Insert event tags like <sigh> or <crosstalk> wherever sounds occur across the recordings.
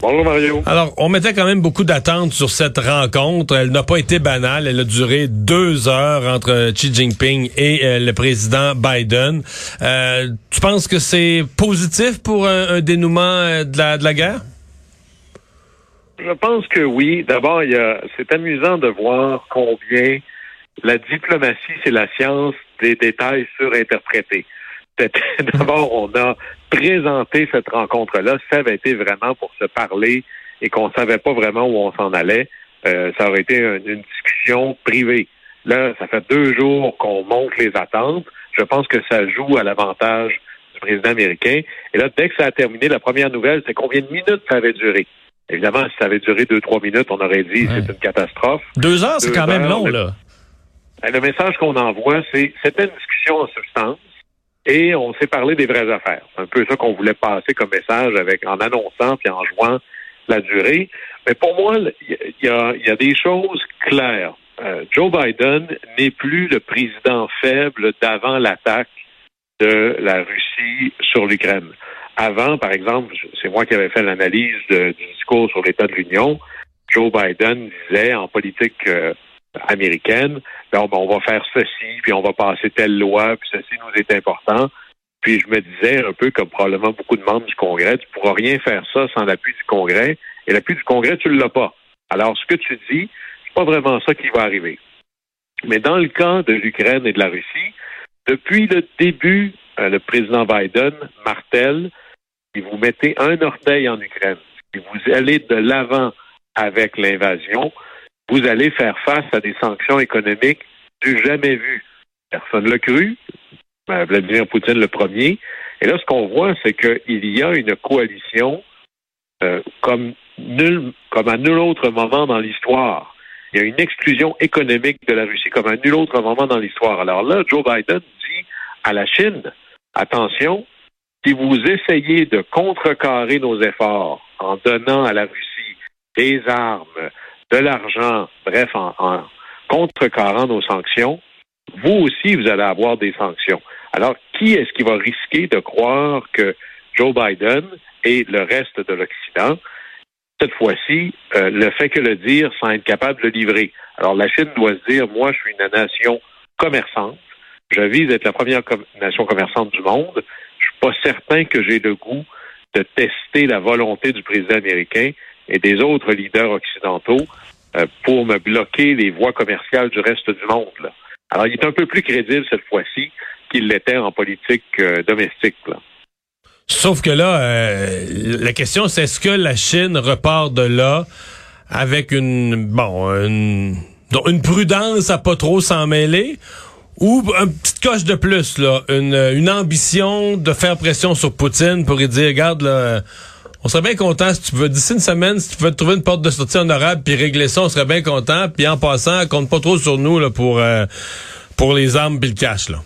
Bonjour Mario. Alors, on mettait quand même beaucoup d'attentes sur cette rencontre. Elle n'a pas été banale. Elle a duré deux heures entre Xi Jinping et euh, le président Biden. Euh, tu penses que c'est positif pour un, un dénouement euh, de la, de la guerre? Je pense que oui. D'abord, c'est amusant de voir combien la diplomatie, c'est la science des détails surinterprétés. <laughs> D'abord, on a présenté cette rencontre-là. Ça avait été vraiment pour se parler et qu'on savait pas vraiment où on s'en allait. Euh, ça aurait été une, une discussion privée. Là, ça fait deux jours qu'on monte les attentes. Je pense que ça joue à l'avantage du président américain. Et là, dès que ça a terminé, la première nouvelle, c'est combien de minutes ça avait duré? Évidemment, si ça avait duré deux, trois minutes, on aurait dit Ouais. c'est une catastrophe. Deux heures, c'est quand même long, là. Ben, Le message qu'on envoie, c'est c'était une discussion en substance et on s'est parlé des vraies affaires. C'est un peu ça qu'on voulait passer comme message avec en annonçant puis en jouant la durée. Mais pour moi, il y, a, y a des choses claires. Euh, Joe Biden n'est plus le président faible d'avant l'attaque de la Russie sur l'Ukraine. Avant, par exemple, c'est moi qui avais fait l'analyse du discours sur l'état de l'Union. Joe Biden disait en politique euh, américaine, ben, on, va faire ceci, puis on va passer telle loi, puis ceci nous est important. Puis je me disais, un peu comme probablement beaucoup de membres du Congrès, tu pourras rien faire ça sans l'appui du Congrès, et l'appui du Congrès, tu ne l'as pas. Alors, ce que tu dis, c'est pas vraiment ça qui va arriver. Mais dans le cas de l'Ukraine et de la Russie, depuis le début, euh, le président Biden martèle, si vous mettez un orteil en Ukraine, si vous allez de l'avant avec l'invasion, vous allez faire face à des sanctions économiques du jamais vu. Personne ne l'a cru. Ben, Vladimir Poutine le premier. Et là, ce qu'on voit, c'est qu'il y a une coalition euh, comme, nul, comme à nul autre moment dans l'histoire. Il y a une exclusion économique de la Russie comme à nul autre moment dans l'histoire. Alors là, Joe Biden dit à la Chine, attention, si vous essayez de contrecarrer nos efforts en donnant à la Russie des armes, de l'argent, bref, en, en contrecarrant nos sanctions, vous aussi, vous allez avoir des sanctions. Alors, qui est-ce qui va risquer de croire que Joe Biden et le reste de l'Occident, cette fois-ci, euh, ne fait que le dire sans être capable de le livrer? Alors, la Chine doit se dire, moi, je suis une nation commerçante. Je vise être la première nation commerçante du monde. Je suis pas certain que j'ai le goût de tester la volonté du président américain et des autres leaders occidentaux euh, pour me bloquer les voies commerciales du reste du monde. là. Alors, il est un peu plus crédible cette fois-ci qu'il l'était en politique euh, domestique. là. Sauf que là, euh, la question, c'est est-ce que la Chine repart de là avec une bon une, une prudence à pas trop s'en mêler ou un petit coche de plus là, une, une ambition de faire pression sur Poutine pour lui dire regarde là, on serait bien content si tu veux d'ici une semaine si tu peux trouver une porte de sortie honorable puis régler ça, on serait bien content puis en passant, compte pas trop sur nous là pour euh, pour les armes puis le cash là.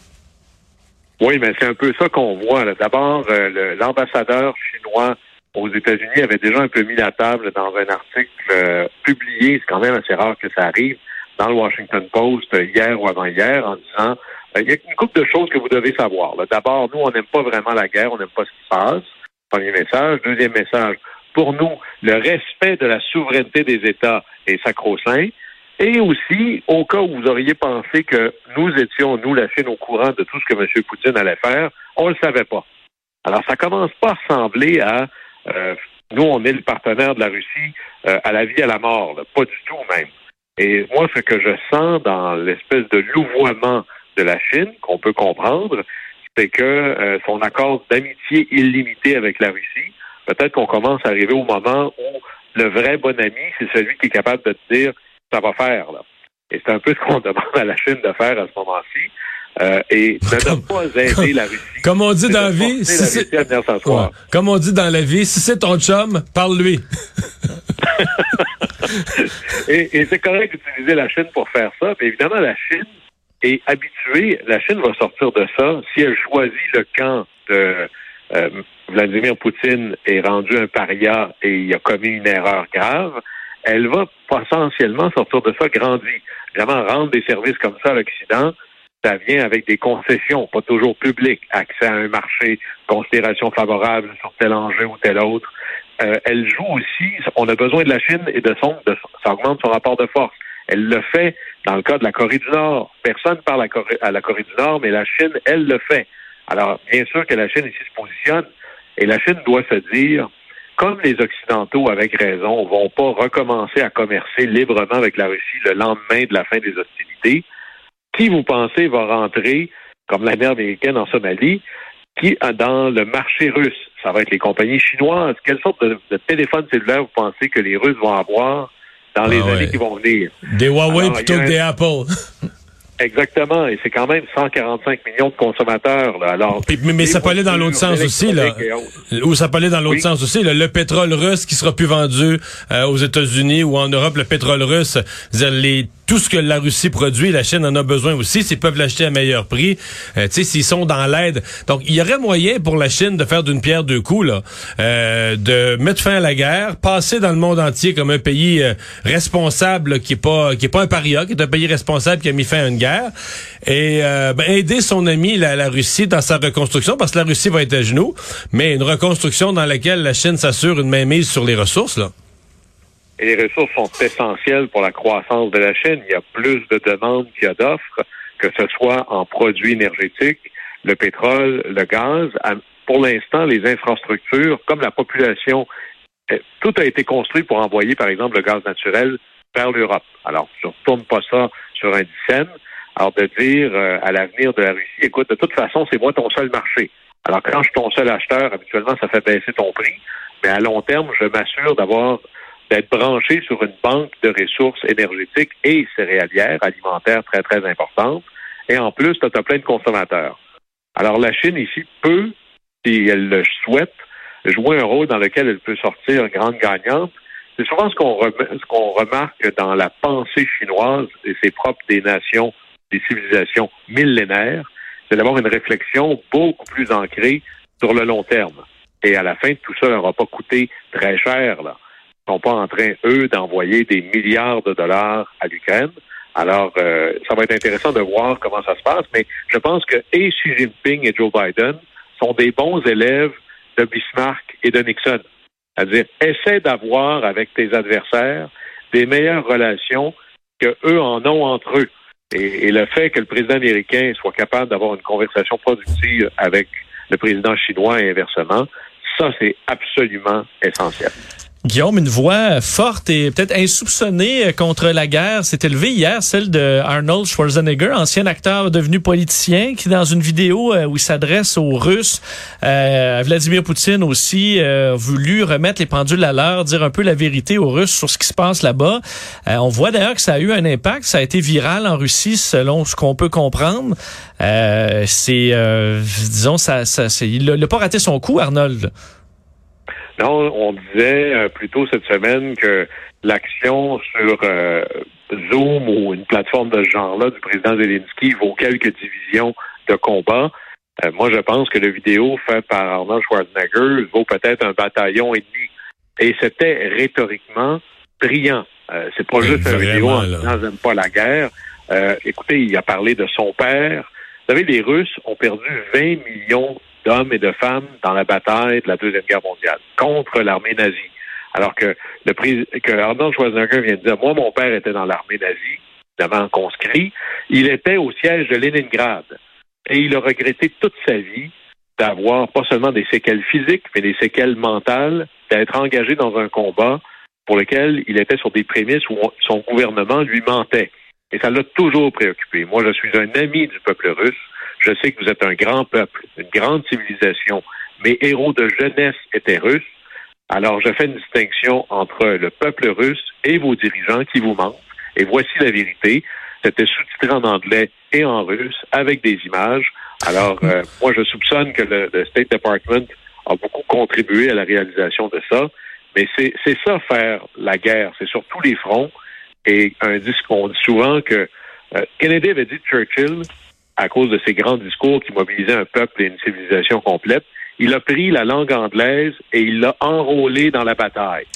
Oui, mais c'est un peu ça qu'on voit. D'abord, euh, l'ambassadeur chinois aux États-Unis avait déjà un peu mis la table dans un article euh, publié, c'est quand même assez rare que ça arrive, dans le Washington Post euh, hier ou avant-hier, en disant il y a une couple de choses que vous devez savoir. D'abord, nous, on n'aime pas vraiment la guerre, on n'aime pas ce qui se passe. Premier message. Deuxième message, pour nous, le respect de la souveraineté des États est sacro-saint. Et aussi, au cas où vous auriez pensé que nous étions, nous, la Chine, au courant de tout ce que M. Poutine allait faire, on ne le savait pas. Alors, ça commence pas à ressembler à euh, nous, on est le partenaire de la Russie euh, à la vie, à la mort, pas du tout même. Et moi, ce que je sens dans l'espèce de louvoiement de la Chine, qu'on peut comprendre, c'est que euh, son accord d'amitié illimité avec la Russie, peut-être qu'on commence à arriver au moment où le vrai bon ami, c'est celui qui est capable de te dire ça va faire. Là. Et c'est un peu ce qu'on <laughs> demande à la Chine de faire à ce moment-ci. Euh, et ne pas aider la Russie. Comme on dit dans la vie, si comme on dit dans la vie, si c'est ton chum, parle-lui. <laughs> et, et c'est correct d'utiliser la Chine pour faire ça. Mais évidemment, la Chine est habituée. La Chine va sortir de ça si elle choisit le camp de euh, Vladimir Poutine est rendu un paria et il a commis une erreur grave. Elle va potentiellement sortir de ça grandi. Vraiment, rendre des services comme ça à l'Occident, ça vient avec des concessions, pas toujours publiques, accès à un marché, considération favorable sur tel enjeu ou tel autre. Euh, elle joue aussi, on a besoin de la Chine et de son, de, ça augmente son rapport de force. Elle le fait dans le cas de la Corée du Nord. Personne parle à, la Corée du Nord, mais la Chine, elle le fait. Alors, bien sûr que la Chine ici se positionne, et la Chine doit se dire, comme les Occidentaux, avec raison, vont pas recommencer à commercer librement avec la Russie le lendemain de la fin des hostilités, qui vous pensez va rentrer, comme l'armée américaine en Somalie, qui dans le marché russe? Ça va être les compagnies chinoises. Quelle sorte de, téléphone cellulaire vous pensez que les Russes vont avoir dans les ah années qui vont venir? Des Huawei plutôt que des Apple. <laughs> Exactement, et c'est quand même 145 millions de consommateurs. Là. Alors, mais, ça peut aller dans l'autre sens aussi, là. Ou ça peut aller dans l'autre sens aussi. Le pétrole russe qui sera plus vendu euh, aux États-Unis ou en Europe, le pétrole russe, les tout ce que la Russie produit, la Chine en a besoin aussi. S'ils peuvent l'acheter à meilleur prix, euh, s'ils sont dans l'aide. Donc, il y aurait moyen pour la Chine de faire d'une pierre deux coups, là, euh, de mettre fin à la guerre, passer dans le monde entier comme un pays euh, responsable, qui est pas qui est pas un paria, qui est un pays responsable qui a mis fin à une guerre, et euh, ben, aider son ami la, la, Russie dans sa reconstruction, parce que la Russie va être à genoux, mais une reconstruction dans laquelle la Chine s'assure une mainmise sur les ressources, là et les ressources sont essentielles pour la croissance de la Chine. Il y a plus de demandes qu'il y a d'offres, que ce soit en produits énergétiques, le pétrole, le gaz. Pour l'instant, les infrastructures, comme la population, tout a été construit pour envoyer, par exemple, le gaz naturel vers l'Europe. Alors, je ne retourne pas ça sur un dixaine. Alors, de dire euh, à l'avenir de la Russie, écoute, de toute façon, c'est moi ton seul marché. Alors, quand je suis ton seul acheteur, habituellement, ça fait baisser ton prix. Mais à long terme, je m'assure d'avoir d'être branché sur une banque de ressources énergétiques et céréalières, alimentaires très, très importantes. Et en plus, tu as plein de consommateurs. Alors, la Chine ici peut, si elle le souhaite, jouer un rôle dans lequel elle peut sortir grande gagnante. C'est souvent ce qu'on remarque dans la pensée chinoise, et c'est propre des nations, des civilisations millénaires, c'est d'avoir une réflexion beaucoup plus ancrée sur le long terme. Et à la fin, tout ça n'aura pas coûté très cher. Là sont pas en train, eux, d'envoyer des milliards de dollars à l'Ukraine. Alors, euh, ça va être intéressant de voir comment ça se passe, mais je pense que et Xi Jinping et Joe Biden sont des bons élèves de Bismarck et de Nixon. C'est-à-dire, essaie d'avoir avec tes adversaires des meilleures relations que eux en ont entre eux. Et, et le fait que le président américain soit capable d'avoir une conversation productive avec le président chinois et inversement, ça, c'est absolument essentiel. Guillaume, une voix forte et peut-être insoupçonnée euh, contre la guerre s'est élevée hier, celle de Arnold Schwarzenegger, ancien acteur devenu politicien, qui dans une vidéo euh, où il s'adresse aux Russes, euh, Vladimir Poutine aussi, a voulu remettre les pendules à l'heure, dire un peu la vérité aux Russes sur ce qui se passe là-bas. on voit d'ailleurs que ça a eu un impact, ça a été viral en Russie selon ce qu'on peut comprendre. c'est, disons, ça, ça il n'a pas raté son coup, Arnold. Non, on disait euh, plutôt cette semaine que l'action sur euh, Zoom ou une plateforme de ce genre-là du président Zelensky vaut quelques divisions de combat. Euh, moi, je pense que la vidéo faite par Arnold Schwarzenegger vaut peut-être un bataillon et demi. Et c'était rhétoriquement brillant. c'est pas juste une vidéo en disant pas la guerre. écoutez, il a parlé de son père. Vous savez, les Russes ont perdu 20 millions d'hommes et de femmes dans la bataille de la Deuxième Guerre mondiale contre l'armée nazie. Alors que le que Arnold Schwarzenegger vient de dire, moi, mon père était dans l'armée nazie, évidemment conscrit, il était au siège de Leningrad. Et il a regretté toute sa vie d'avoir pas seulement des séquelles physiques, mais des séquelles mentales d'être engagé dans un combat pour lequel il était sur des prémices où son gouvernement lui mentait. Et ça l'a toujours préoccupé. Moi, je suis un ami du peuple russe. Je sais que vous êtes un grand peuple, une grande civilisation. Mes héros de jeunesse étaient russes. Alors, je fais une distinction entre le peuple russe et vos dirigeants qui vous mentent. Et voici la vérité. C'était sous-titré en anglais et en russe avec des images. Alors, euh, moi, je soupçonne que le, State Department a beaucoup contribué à la réalisation de ça. Mais c'est ça faire la guerre. C'est sur tous les fronts. Et un discours, on dit souvent que euh, Kennedy avait dit Churchill, à cause de ses grands discours qui mobilisaient un peuple et une civilisation complète, il a pris la langue anglaise et il l'a enrôlé dans la bataille.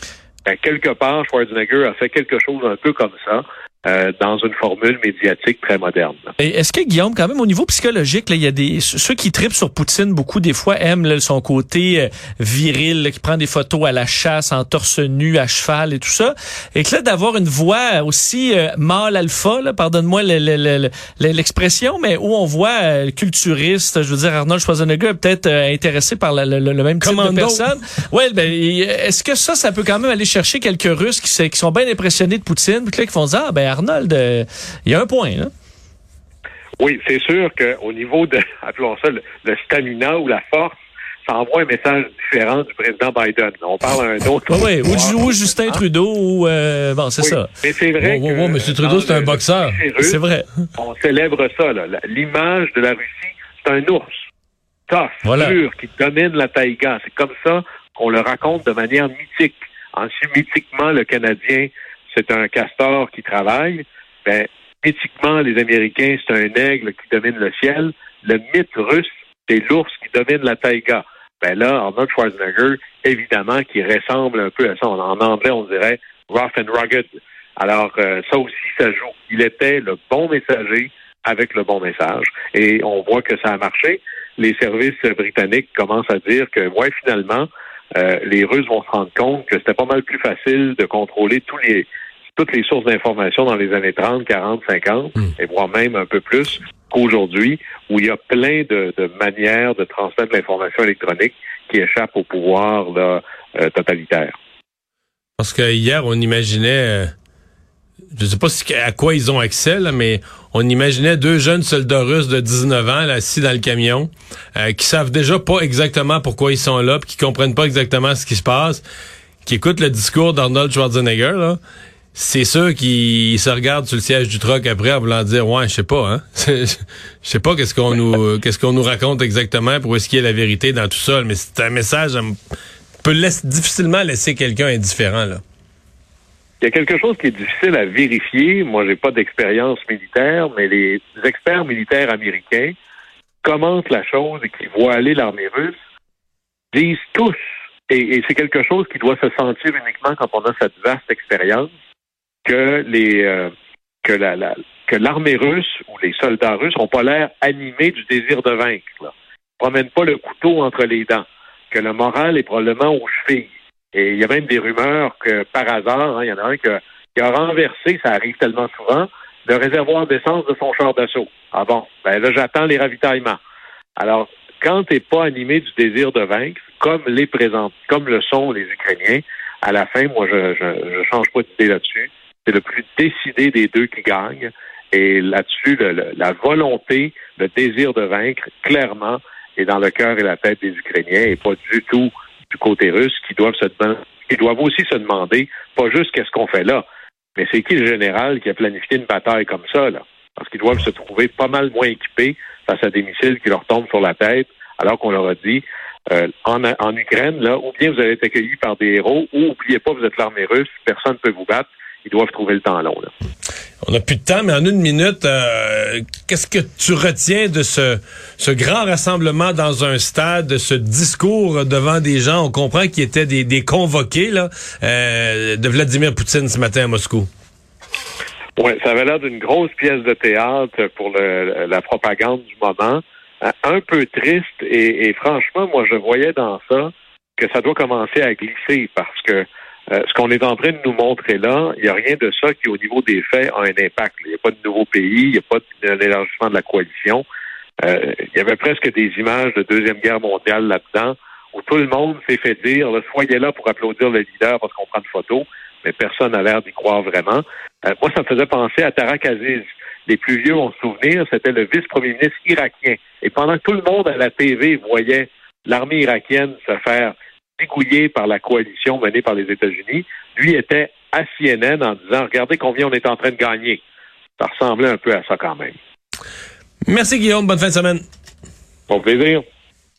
Ben, quelque part, Schwarzenegger a fait quelque chose un peu comme ça. Euh, dans une formule médiatique très moderne. Est-ce que Guillaume, quand même au niveau psychologique, il y a des ceux qui tripent sur Poutine beaucoup des fois aiment son côté euh, viril, qui prend des photos à la chasse en torse nu, à cheval et tout ça, et que là d'avoir une voix aussi euh, mâle alpha, pardonne-moi l'expression, mais où on voit euh, culturiste, je veux dire Arnold Schwarzenegger peut-être intéressé par le, même type de personne. ouais, ben est-ce que ça, ça peut quand même aller chercher quelques Russes qui, qui sont bien impressionnés de Poutine, puis là qui font dire ah ben Arnold, euh, il y a un point. Là. Oui, c'est sûr qu'au niveau de, <laughs> appelons ça, le, stamina ou la force, ça envoie un message différent du président Biden. On parle à un autre. oui, ou, Justin Trudeau, ou euh, bon, c'est ça. Mais c'est vrai que. M. Trudeau, c'est un boxeur. C'est vrai. On célèbre ça. L'image de la Russie, c'est un ours tough, dur, qui domine la taïga. C'est comme ça qu'on le raconte de manière mythique. Ensuite, mythiquement, le Canadien c'est un castor qui travaille, ben, mythiquement, les Américains, c'est un aigle qui domine le ciel. Le mythe russe, c'est l'ours qui domine la taïga. Ben là, Arnold Schwarzenegger, évidemment, qui ressemble un peu à ça. En anglais, on dirait rough and rugged. Alors, euh, ça aussi, ça joue. Il était le bon messager avec le bon message. Et on voit que ça a marché. Les services britanniques commencent à dire que, ouais, finalement, euh, les Russes vont se rendre compte que c'était pas mal plus facile de contrôler tous les toutes les sources d'information dans les années 30, 40, 50, et voire même un peu plus qu'aujourd'hui, où il y a plein de, manières de transmettre l'information électronique qui échappent au pouvoir euh, totalitaire. Parce que hier, on imaginait, euh, je ne sais pas à quoi ils ont accès, mais on imaginait deux jeunes soldats russes de 19 ans assis dans le camion, euh, qui savent déjà pas exactement pourquoi ils sont là, puis qui comprennent pas exactement ce qui se passe, qui écoutent le discours d'Arnold Schwarzenegger, là, c'est sûr qu'ils se regardent sur le siège du truck après en voulant dire ouais je sais pas hein <laughs> je sais pas qu'est-ce qu'on nous <laughs> qu'est-ce qu'on nous raconte exactement pour est-ce qu'il y a la vérité dans tout ça mais c'est un message peut difficilement laisser quelqu'un indifférent là il y a quelque chose qui est difficile à vérifier. Moi, j'ai pas d'expérience militaire, mais les experts militaires américains commentent la chose et qui voient aller l'armée russe disent tous, et c'est quelque chose qui doit se sentir uniquement quand on a cette vaste expérience, que les euh, que la, la l'armée russe ou les soldats russes n'ont pas l'air animés du désir de vaincre. Là. Ils promènent pas le couteau entre les dents, que le moral est probablement aux chevilles. Et il y a même des rumeurs que par hasard, hein, il y en a un qui a, renversé, ça arrive tellement souvent, le réservoir d'essence de son char d'assaut. Ah bon, ben là j'attends les ravitaillements. Alors, quand tu n'es pas animé du désir de vaincre, comme les présents, comme le sont les Ukrainiens, à la fin, moi je je change pas d'idée là-dessus c'est le plus décidé des deux qui gagne. Et là-dessus, la volonté, le désir de vaincre, clairement, est dans le cœur et la tête des Ukrainiens et pas du tout du côté russe qui doivent se qui doivent aussi se demander pas juste qu'est-ce qu'on fait là, mais c'est qui le général qui a planifié une bataille comme ça, là? Parce qu'ils doivent se trouver pas mal moins équipés face à des missiles qui leur tombent sur la tête, alors qu'on leur a dit euh, en, en Ukraine, là, ou bien vous allez être accueillis par des héros, ou oubliez pas, vous êtes l'armée russe, personne ne peut vous battre ils doivent trouver le temps long. Là. On n'a plus de temps, mais en une minute, euh, qu'est-ce que tu retiens de ce, ce grand rassemblement dans un stade, ce discours devant des gens? On comprend qu'il étaient des, des convoqués là, euh, de Vladimir Poutine ce matin à Moscou. Oui, ça avait l'air d'une grosse pièce de théâtre pour le, la propagande du moment. Euh, un peu triste et, et franchement, moi, je voyais dans ça que ça doit commencer à glisser parce que euh, ce qu'on est en train de nous montrer là, il n'y a rien de ça qui, au niveau des faits, a un impact. Il n'y a pas de nouveau pays, il n'y a pas d'élargissement de la coalition. Euh, il y avait presque des images de Deuxième Guerre mondiale là-dedans, où tout le monde s'est fait dire, soyez là pour applaudir le leader parce qu'on prend une photo, mais personne n'a l'air d'y croire vraiment. Euh, moi, ça me faisait penser à Tarak Aziz. Les plus vieux ont souvenir, c'était le vice-premier ministre irakien. Et pendant que tout le monde à la TV voyait l'armée irakienne se faire dégouiller par la coalition menée par les États-Unis, lui était à CNN en disant, regardez combien on est en train de gagner. Ça ressemblait un peu à ça quand même. Merci Guillaume, bonne fin de semaine. Bon plaisir.